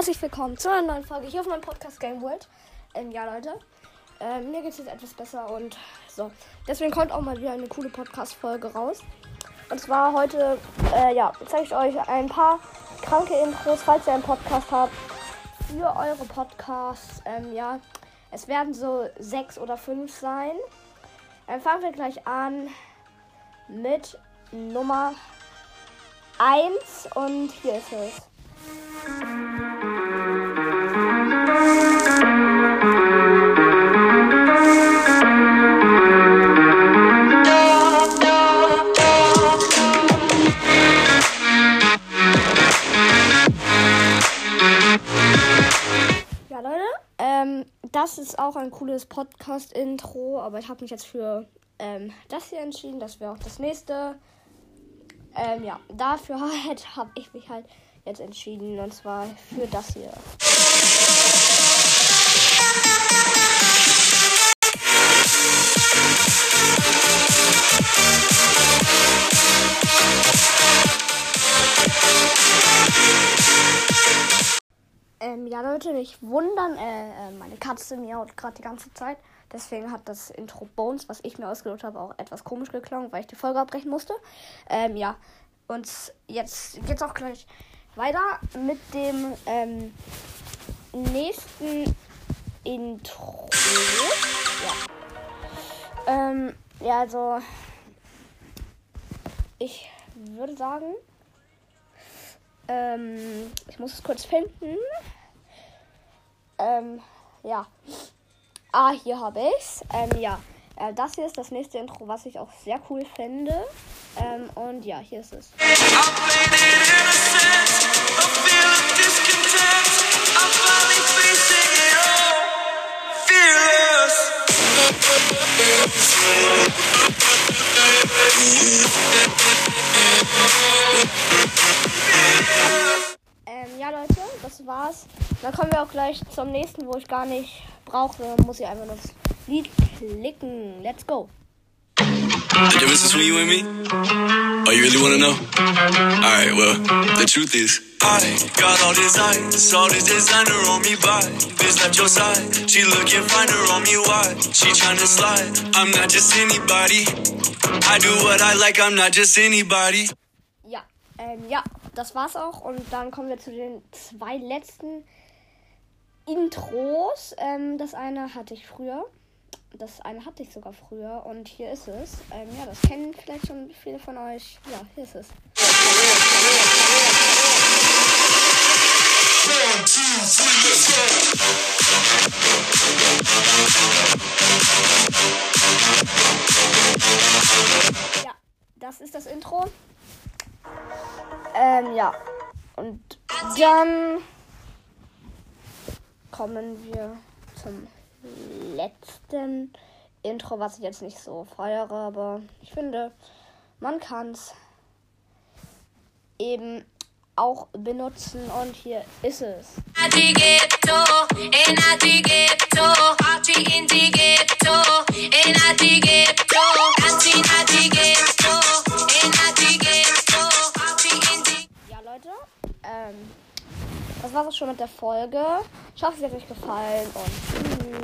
willkommen zu einer neuen Folge hier auf meinem Podcast Game World. Ähm, ja, Leute, ähm, mir geht es jetzt etwas besser und so. Deswegen kommt auch mal wieder eine coole Podcast-Folge raus. Und zwar heute, äh, ja, zeige ich euch ein paar kranke Intros, falls ihr einen Podcast habt, für eure Podcasts. Ähm, ja, es werden so sechs oder fünf sein. Dann fangen wir gleich an mit Nummer 1 und hier ist es. Ähm, das ist auch ein cooles Podcast-Intro, aber ich habe mich jetzt für ähm, das hier entschieden. Das wäre auch das nächste. Ähm, ja, dafür halt, habe ich mich halt jetzt entschieden. Und zwar für das hier. Ähm, ja, Leute, nicht wundern. Äh, äh, meine Katze miaut gerade die ganze Zeit. Deswegen hat das Intro Bones, was ich mir ausgedacht habe, auch etwas komisch geklungen, weil ich die Folge abbrechen musste. Ähm, ja. Und jetzt geht's auch gleich weiter mit dem ähm, nächsten Intro. Ja. Ähm, ja, also ich würde sagen, ähm, ich muss es kurz finden. Ähm, ja. Ah, hier habe ich's. Ähm, ja. Äh, das hier ist das nächste Intro, was ich auch sehr cool finde. Ähm, und ja, hier ist es. Ähm, war's. Dann kommen wir auch gleich zum nächsten, wo ich gar nicht brauche. Muss ich einfach nur das Lied klicken. Let's go. The difference between you and me? Oh, you really wanna know? Alright, well, the truth is, I got all this ice, all this designer on me by Bitch left your side, she looking finer on me, why? She tryna slide, I'm not just anybody I do what I like, I'm not just anybody ähm, ja, das war's auch. Und dann kommen wir zu den zwei letzten Intros. Ähm, das eine hatte ich früher. Das eine hatte ich sogar früher. Und hier ist es. Ähm, ja, das kennen vielleicht schon viele von euch. Ja, hier ist es. Ja, Ähm, ja. Und dann kommen wir zum letzten Intro, was ich jetzt nicht so feiere, aber ich finde, man kann es eben auch benutzen und hier ist es. Leute, ähm, das war's auch schon mit der Folge. Ich hoffe, es hat euch gefallen und tschüss.